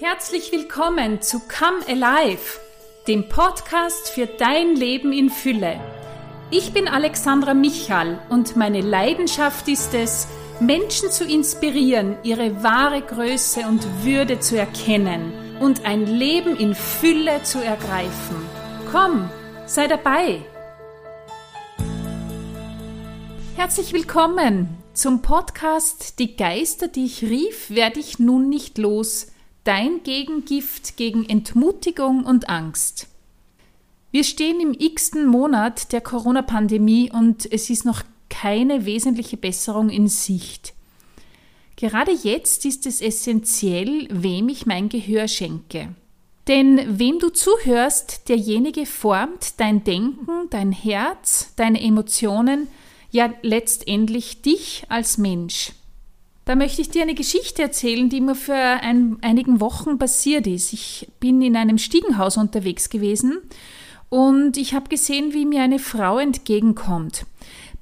Herzlich willkommen zu Come Alive, dem Podcast für dein Leben in Fülle. Ich bin Alexandra Michal und meine Leidenschaft ist es, Menschen zu inspirieren, ihre wahre Größe und Würde zu erkennen und ein Leben in Fülle zu ergreifen. Komm, sei dabei! Herzlich willkommen zum Podcast Die Geister, die ich rief, werde ich nun nicht los. Dein Gegengift gegen Entmutigung und Angst. Wir stehen im x-ten Monat der Corona-Pandemie und es ist noch keine wesentliche Besserung in Sicht. Gerade jetzt ist es essentiell, wem ich mein Gehör schenke. Denn wem du zuhörst, derjenige formt dein Denken, dein Herz, deine Emotionen, ja letztendlich dich als Mensch. Da möchte ich dir eine Geschichte erzählen, die mir vor ein, einigen Wochen passiert ist. Ich bin in einem Stiegenhaus unterwegs gewesen und ich habe gesehen, wie mir eine Frau entgegenkommt.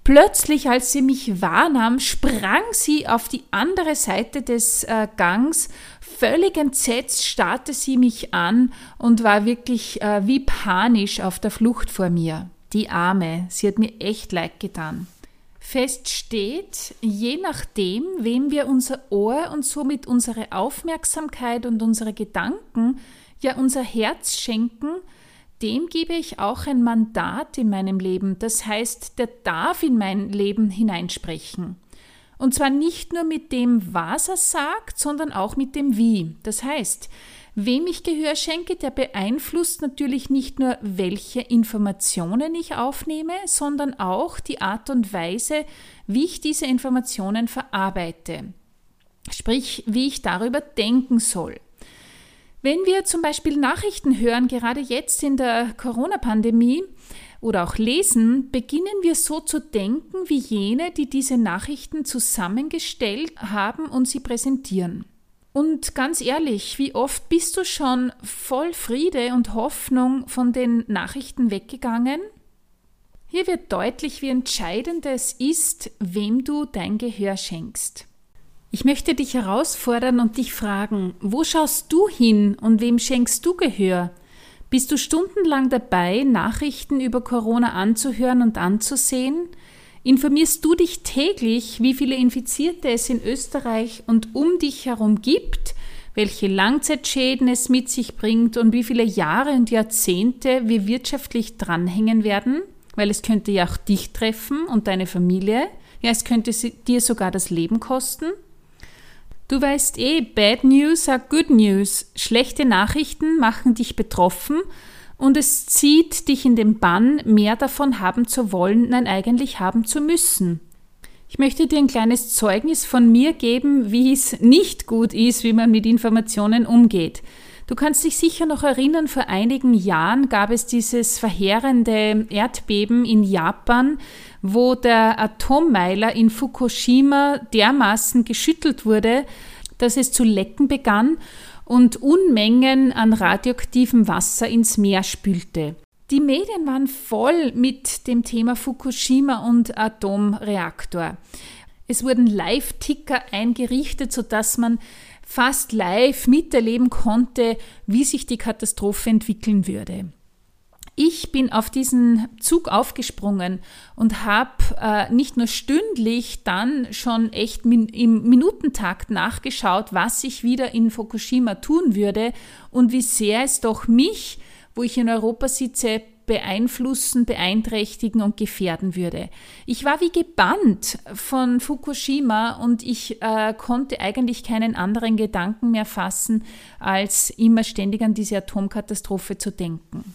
Plötzlich, als sie mich wahrnahm, sprang sie auf die andere Seite des äh, Gangs. Völlig entsetzt starrte sie mich an und war wirklich äh, wie panisch auf der Flucht vor mir. Die Arme, sie hat mir echt leid getan. Fest steht, je nachdem, wem wir unser Ohr und somit unsere Aufmerksamkeit und unsere Gedanken, ja unser Herz schenken, dem gebe ich auch ein Mandat in meinem Leben. Das heißt, der darf in mein Leben hineinsprechen. Und zwar nicht nur mit dem, was er sagt, sondern auch mit dem Wie. Das heißt, Wem ich Gehör schenke, der beeinflusst natürlich nicht nur, welche Informationen ich aufnehme, sondern auch die Art und Weise, wie ich diese Informationen verarbeite. Sprich, wie ich darüber denken soll. Wenn wir zum Beispiel Nachrichten hören, gerade jetzt in der Corona-Pandemie, oder auch lesen, beginnen wir so zu denken wie jene, die diese Nachrichten zusammengestellt haben und sie präsentieren. Und ganz ehrlich, wie oft bist du schon voll Friede und Hoffnung von den Nachrichten weggegangen? Hier wird deutlich, wie entscheidend es ist, wem du dein Gehör schenkst. Ich möchte dich herausfordern und dich fragen, wo schaust du hin und wem schenkst du Gehör? Bist du stundenlang dabei, Nachrichten über Corona anzuhören und anzusehen? Informierst du dich täglich, wie viele Infizierte es in Österreich und um dich herum gibt, welche Langzeitschäden es mit sich bringt und wie viele Jahre und Jahrzehnte wir wirtschaftlich dranhängen werden? Weil es könnte ja auch dich treffen und deine Familie. Ja, es könnte dir sogar das Leben kosten. Du weißt eh, Bad News are Good News. Schlechte Nachrichten machen dich betroffen und es zieht dich in den Bann, mehr davon haben zu wollen, nein eigentlich haben zu müssen. Ich möchte dir ein kleines Zeugnis von mir geben, wie es nicht gut ist, wie man mit Informationen umgeht. Du kannst dich sicher noch erinnern, vor einigen Jahren gab es dieses verheerende Erdbeben in Japan, wo der Atommeiler in Fukushima dermaßen geschüttelt wurde, dass es zu lecken begann und Unmengen an radioaktivem Wasser ins Meer spülte. Die Medien waren voll mit dem Thema Fukushima und Atomreaktor. Es wurden Live-Ticker eingerichtet, sodass man fast live miterleben konnte, wie sich die Katastrophe entwickeln würde. Ich bin auf diesen Zug aufgesprungen und habe äh, nicht nur stündlich dann schon echt min im Minutentakt nachgeschaut, was ich wieder in Fukushima tun würde und wie sehr es doch mich, wo ich in Europa sitze, beeinflussen, beeinträchtigen und gefährden würde. Ich war wie gebannt von Fukushima und ich äh, konnte eigentlich keinen anderen Gedanken mehr fassen, als immer ständig an diese Atomkatastrophe zu denken.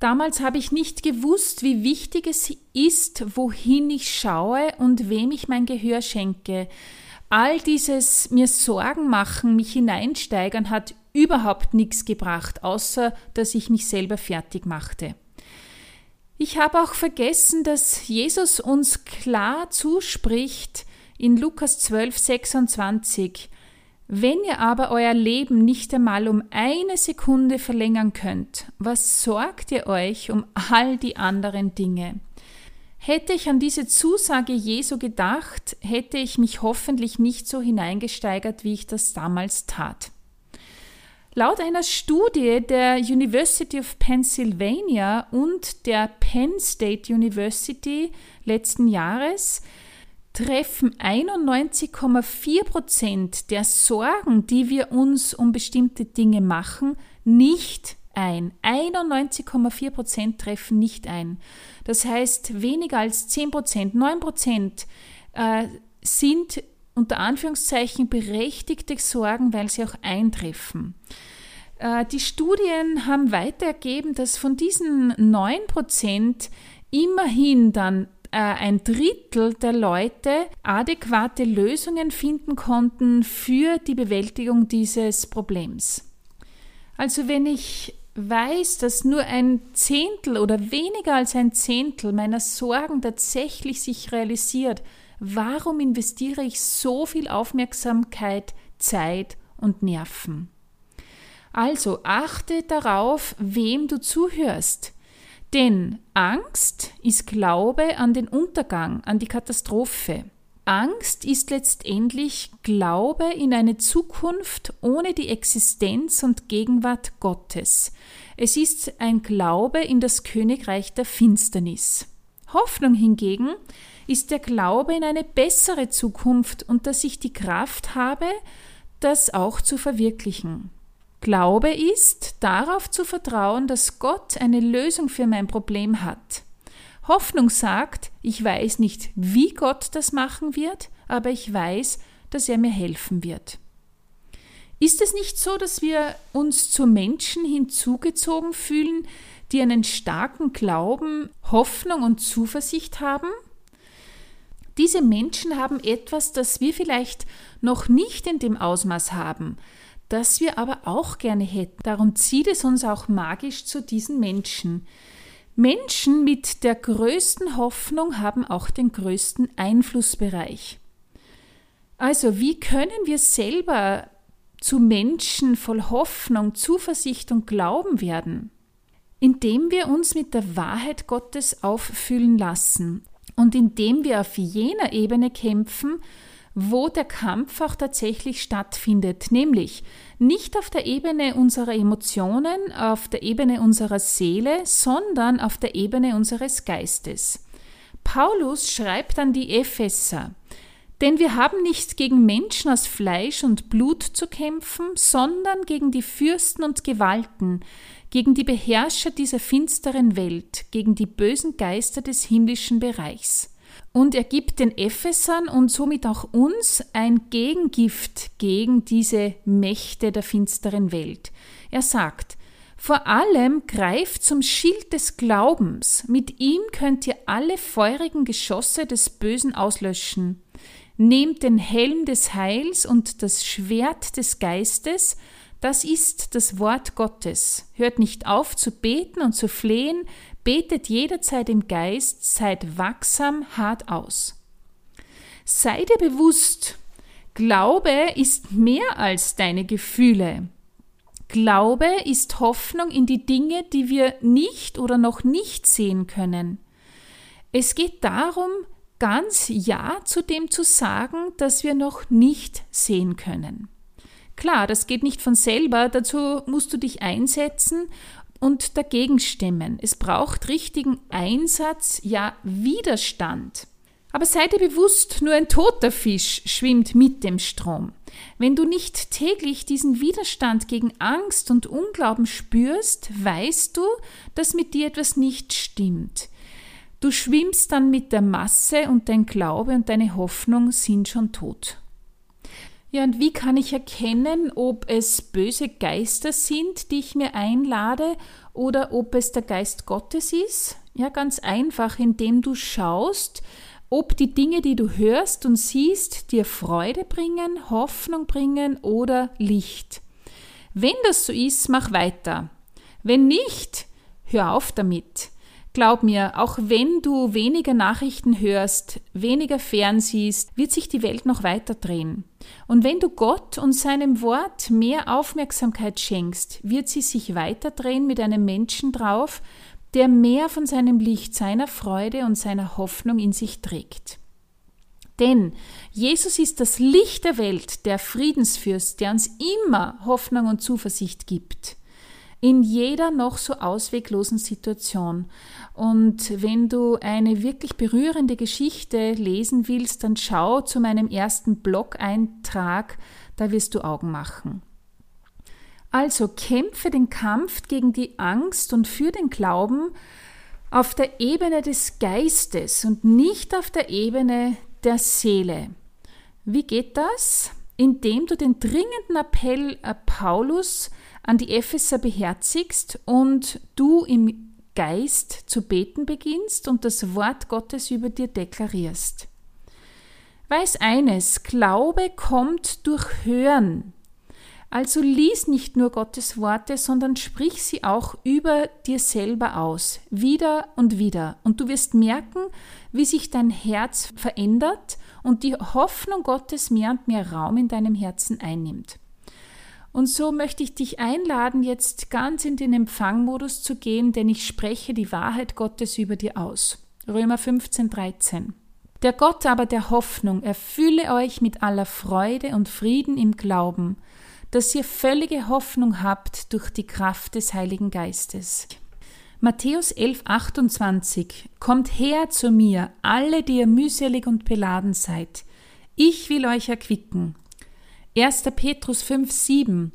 Damals habe ich nicht gewusst, wie wichtig es ist, wohin ich schaue und wem ich mein Gehör schenke. All dieses mir Sorgen machen, mich hineinsteigern, hat überhaupt nichts gebracht, außer dass ich mich selber fertig machte. Ich habe auch vergessen, dass Jesus uns klar zuspricht in Lukas 12, 26, wenn ihr aber euer Leben nicht einmal um eine Sekunde verlängern könnt, was sorgt ihr euch um all die anderen Dinge? Hätte ich an diese Zusage Jesu gedacht, hätte ich mich hoffentlich nicht so hineingesteigert, wie ich das damals tat. Laut einer Studie der University of Pennsylvania und der Penn State University letzten Jahres treffen 91,4 Prozent der Sorgen, die wir uns um bestimmte Dinge machen, nicht ein. 91,4 Prozent treffen nicht ein. Das heißt, weniger als 10 Prozent, 9 Prozent äh, sind unter Anführungszeichen berechtigte Sorgen, weil sie auch eintreffen. Äh, die Studien haben weiter ergeben, dass von diesen 9 Prozent immerhin dann ein Drittel der Leute adäquate Lösungen finden konnten für die Bewältigung dieses Problems. Also wenn ich weiß, dass nur ein Zehntel oder weniger als ein Zehntel meiner Sorgen tatsächlich sich realisiert, warum investiere ich so viel Aufmerksamkeit, Zeit und Nerven? Also achte darauf, wem du zuhörst. Denn Angst ist Glaube an den Untergang, an die Katastrophe. Angst ist letztendlich Glaube in eine Zukunft ohne die Existenz und Gegenwart Gottes. Es ist ein Glaube in das Königreich der Finsternis. Hoffnung hingegen ist der Glaube in eine bessere Zukunft und dass ich die Kraft habe, das auch zu verwirklichen. Glaube ist, darauf zu vertrauen, dass Gott eine Lösung für mein Problem hat. Hoffnung sagt, ich weiß nicht, wie Gott das machen wird, aber ich weiß, dass er mir helfen wird. Ist es nicht so, dass wir uns zu Menschen hinzugezogen fühlen, die einen starken Glauben, Hoffnung und Zuversicht haben? Diese Menschen haben etwas, das wir vielleicht noch nicht in dem Ausmaß haben, das wir aber auch gerne hätten. Darum zieht es uns auch magisch zu diesen Menschen. Menschen mit der größten Hoffnung haben auch den größten Einflussbereich. Also wie können wir selber zu Menschen voll Hoffnung, Zuversicht und Glauben werden? Indem wir uns mit der Wahrheit Gottes auffüllen lassen und indem wir auf jener Ebene kämpfen, wo der Kampf auch tatsächlich stattfindet, nämlich nicht auf der Ebene unserer Emotionen, auf der Ebene unserer Seele, sondern auf der Ebene unseres Geistes. Paulus schreibt an die Epheser, denn wir haben nicht gegen Menschen aus Fleisch und Blut zu kämpfen, sondern gegen die Fürsten und Gewalten, gegen die Beherrscher dieser finsteren Welt, gegen die bösen Geister des himmlischen Bereichs. Und er gibt den Ephesern und somit auch uns ein Gegengift gegen diese Mächte der finsteren Welt. Er sagt, vor allem greift zum Schild des Glaubens, mit ihm könnt ihr alle feurigen Geschosse des Bösen auslöschen. Nehmt den Helm des Heils und das Schwert des Geistes, das ist das Wort Gottes. Hört nicht auf zu beten und zu flehen, Betet jederzeit im Geist, seid wachsam, hart aus. Sei dir bewusst, Glaube ist mehr als deine Gefühle. Glaube ist Hoffnung in die Dinge, die wir nicht oder noch nicht sehen können. Es geht darum, ganz Ja zu dem zu sagen, das wir noch nicht sehen können. Klar, das geht nicht von selber, dazu musst du dich einsetzen und dagegen stemmen. Es braucht richtigen Einsatz, ja Widerstand. Aber sei dir bewusst, nur ein toter Fisch schwimmt mit dem Strom. Wenn du nicht täglich diesen Widerstand gegen Angst und Unglauben spürst, weißt du, dass mit dir etwas nicht stimmt. Du schwimmst dann mit der Masse und dein Glaube und deine Hoffnung sind schon tot. Ja, und wie kann ich erkennen, ob es böse Geister sind, die ich mir einlade, oder ob es der Geist Gottes ist? Ja, ganz einfach, indem du schaust, ob die Dinge, die du hörst und siehst, dir Freude bringen, Hoffnung bringen oder Licht. Wenn das so ist, mach weiter. Wenn nicht, hör auf damit. Glaub mir, auch wenn du weniger Nachrichten hörst, weniger fernsiehst, wird sich die Welt noch weiter drehen. Und wenn du Gott und seinem Wort mehr Aufmerksamkeit schenkst, wird sie sich weiter drehen mit einem Menschen drauf, der mehr von seinem Licht, seiner Freude und seiner Hoffnung in sich trägt. Denn Jesus ist das Licht der Welt, der Friedensfürst, der uns immer Hoffnung und Zuversicht gibt. In jeder noch so ausweglosen Situation. Und wenn du eine wirklich berührende Geschichte lesen willst, dann schau zu meinem ersten Blog-Eintrag, da wirst du Augen machen. Also kämpfe den Kampf gegen die Angst und für den Glauben auf der Ebene des Geistes und nicht auf der Ebene der Seele. Wie geht das? Indem du den dringenden Appell äh, Paulus an die Epheser beherzigst und du im Geist zu beten beginnst und das Wort Gottes über dir deklarierst. Weiß eines, Glaube kommt durch Hören. Also lies nicht nur Gottes Worte, sondern sprich sie auch über dir selber aus, wieder und wieder. Und du wirst merken, wie sich dein Herz verändert und die Hoffnung Gottes mehr und mehr Raum in deinem Herzen einnimmt. Und so möchte ich dich einladen, jetzt ganz in den Empfangmodus zu gehen, denn ich spreche die Wahrheit Gottes über dir aus. Römer 15, 13. Der Gott aber der Hoffnung erfülle euch mit aller Freude und Frieden im Glauben, dass ihr völlige Hoffnung habt durch die Kraft des Heiligen Geistes. Matthäus 11, 28 Kommt her zu mir, alle, die ihr mühselig und beladen seid. Ich will euch erquicken. 1. Petrus 5, 7.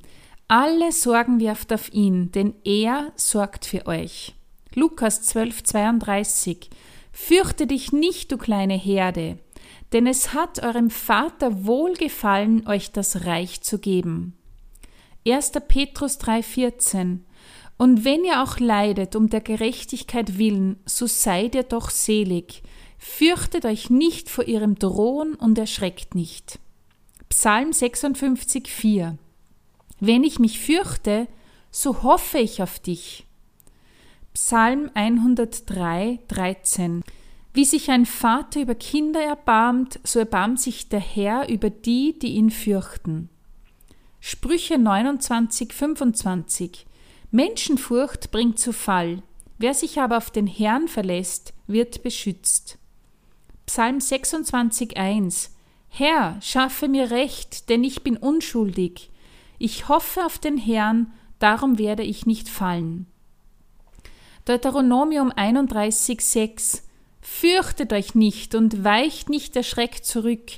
Alle Sorgen wirft auf ihn, denn er sorgt für euch. Lukas 12, 32. Fürchte dich nicht, du kleine Herde, denn es hat eurem Vater wohlgefallen, euch das Reich zu geben. 1. Petrus 3, 14. Und wenn ihr auch leidet um der Gerechtigkeit willen, so seid ihr doch selig. Fürchtet euch nicht vor ihrem Drohen und erschreckt nicht. Psalm 56, 4 Wenn ich mich fürchte, so hoffe ich auf dich. Psalm 103, 13 Wie sich ein Vater über Kinder erbarmt, so erbarmt sich der Herr über die, die ihn fürchten. Sprüche 29, 25 Menschenfurcht bringt zu Fall, wer sich aber auf den Herrn verlässt, wird beschützt. Psalm 26, 1 Herr, schaffe mir Recht, denn ich bin unschuldig. Ich hoffe auf den Herrn, darum werde ich nicht fallen. Deuteronomium 31,6 Fürchtet euch nicht und weicht nicht erschreckt zurück,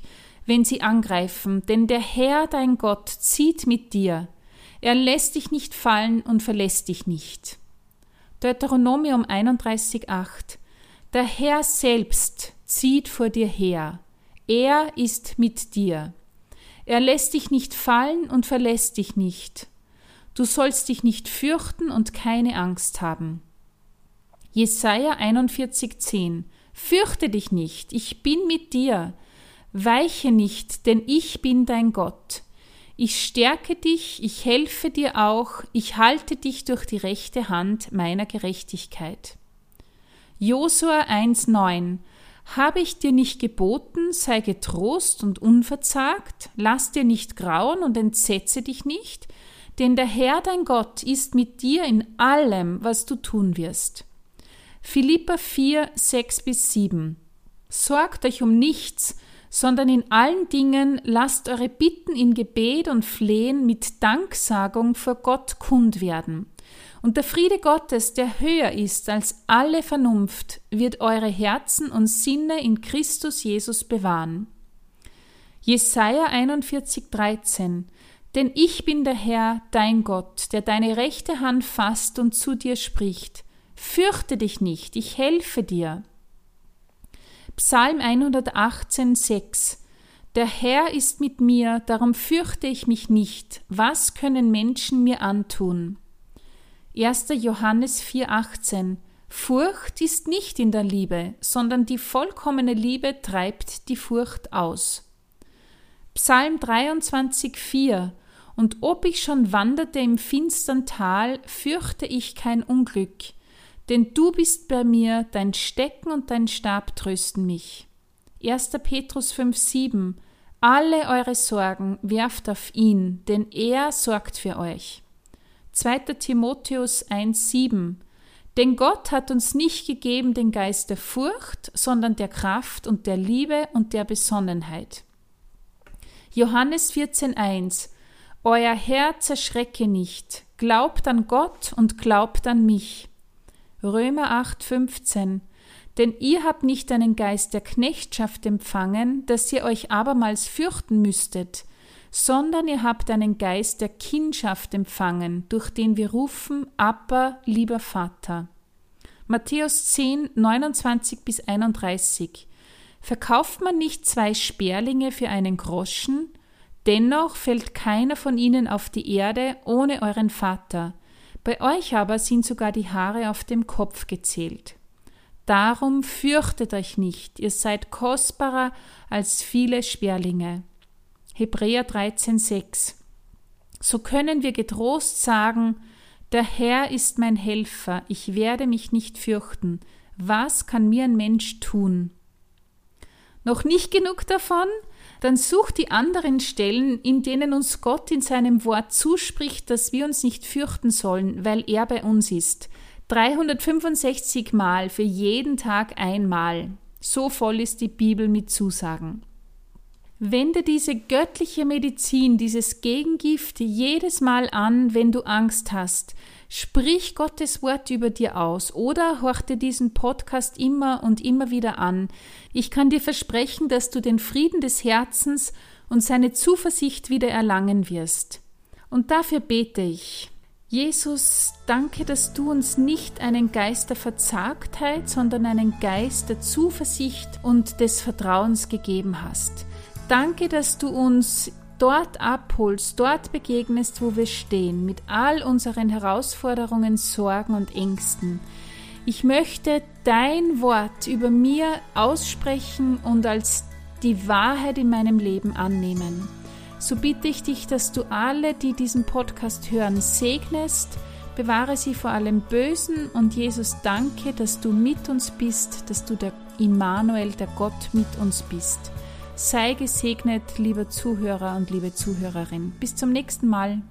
wenn sie angreifen, denn der Herr dein Gott zieht mit dir. Er lässt dich nicht fallen und verlässt dich nicht. Deuteronomium 31,8 Der Herr selbst zieht vor dir her. Er ist mit dir. Er lässt dich nicht fallen und verlässt dich nicht. Du sollst dich nicht fürchten und keine Angst haben. Jesaja 41,10 Fürchte dich nicht, ich bin mit dir. Weiche nicht, denn ich bin dein Gott. Ich stärke dich, ich helfe dir auch, ich halte dich durch die rechte Hand meiner Gerechtigkeit. Josua 1,9 habe ich dir nicht geboten, sei getrost und unverzagt, lass dir nicht grauen und entsetze dich nicht, denn der Herr dein Gott ist mit dir in allem, was du tun wirst. Philippa 4, 6 bis 7 Sorgt euch um nichts, sondern in allen Dingen lasst eure Bitten in Gebet und Flehen mit Danksagung vor Gott kund werden. Und der Friede Gottes, der höher ist als alle Vernunft, wird eure Herzen und Sinne in Christus Jesus bewahren. Jesaja 41, 13 Denn ich bin der Herr, dein Gott, der deine rechte Hand fasst und zu dir spricht. Fürchte dich nicht, ich helfe dir. Psalm 118, 6 Der Herr ist mit mir, darum fürchte ich mich nicht. Was können Menschen mir antun? 1. Johannes 4,18 Furcht ist nicht in der Liebe, sondern die vollkommene Liebe treibt die Furcht aus. Psalm 23,4 Und ob ich schon wanderte im finstern Tal, fürchte ich kein Unglück, denn du bist bei mir, dein Stecken und dein Stab trösten mich. 1. Petrus 5,7 Alle eure Sorgen werft auf ihn, denn er sorgt für euch. 2. Timotheus 1,7 Denn Gott hat uns nicht gegeben den Geist der Furcht, sondern der Kraft und der Liebe und der Besonnenheit. Johannes 14.1 Euer Herz erschrecke nicht, glaubt an Gott und glaubt an mich. Römer 8.15 Denn ihr habt nicht einen Geist der Knechtschaft empfangen, dass ihr euch abermals fürchten müsstet, sondern ihr habt einen Geist der Kindschaft empfangen, durch den wir rufen, Abba, lieber Vater. Matthäus 10, 29 bis 31. Verkauft man nicht zwei Sperlinge für einen Groschen? Dennoch fällt keiner von ihnen auf die Erde ohne euren Vater. Bei euch aber sind sogar die Haare auf dem Kopf gezählt. Darum fürchtet euch nicht, ihr seid kostbarer als viele Sperlinge. Hebräer 13,6 So können wir getrost sagen, der Herr ist mein Helfer, ich werde mich nicht fürchten. Was kann mir ein Mensch tun? Noch nicht genug davon? Dann such die anderen Stellen, in denen uns Gott in seinem Wort zuspricht, dass wir uns nicht fürchten sollen, weil er bei uns ist. 365 Mal für jeden Tag einmal. So voll ist die Bibel mit Zusagen. Wende diese göttliche Medizin, dieses Gegengift jedes Mal an, wenn du Angst hast. Sprich Gottes Wort über dir aus oder horch dir diesen Podcast immer und immer wieder an. Ich kann dir versprechen, dass du den Frieden des Herzens und seine Zuversicht wieder erlangen wirst. Und dafür bete ich. Jesus, danke, dass du uns nicht einen Geist der Verzagtheit, sondern einen Geist der Zuversicht und des Vertrauens gegeben hast. Danke, dass du uns dort abholst, dort begegnest, wo wir stehen, mit all unseren Herausforderungen, Sorgen und Ängsten. Ich möchte dein Wort über mir aussprechen und als die Wahrheit in meinem Leben annehmen. So bitte ich dich, dass du alle, die diesen Podcast hören, segnest, bewahre sie vor allem Bösen und Jesus danke, dass du mit uns bist, dass du der Immanuel, der Gott mit uns bist. Sei gesegnet, lieber Zuhörer und liebe Zuhörerin. Bis zum nächsten Mal.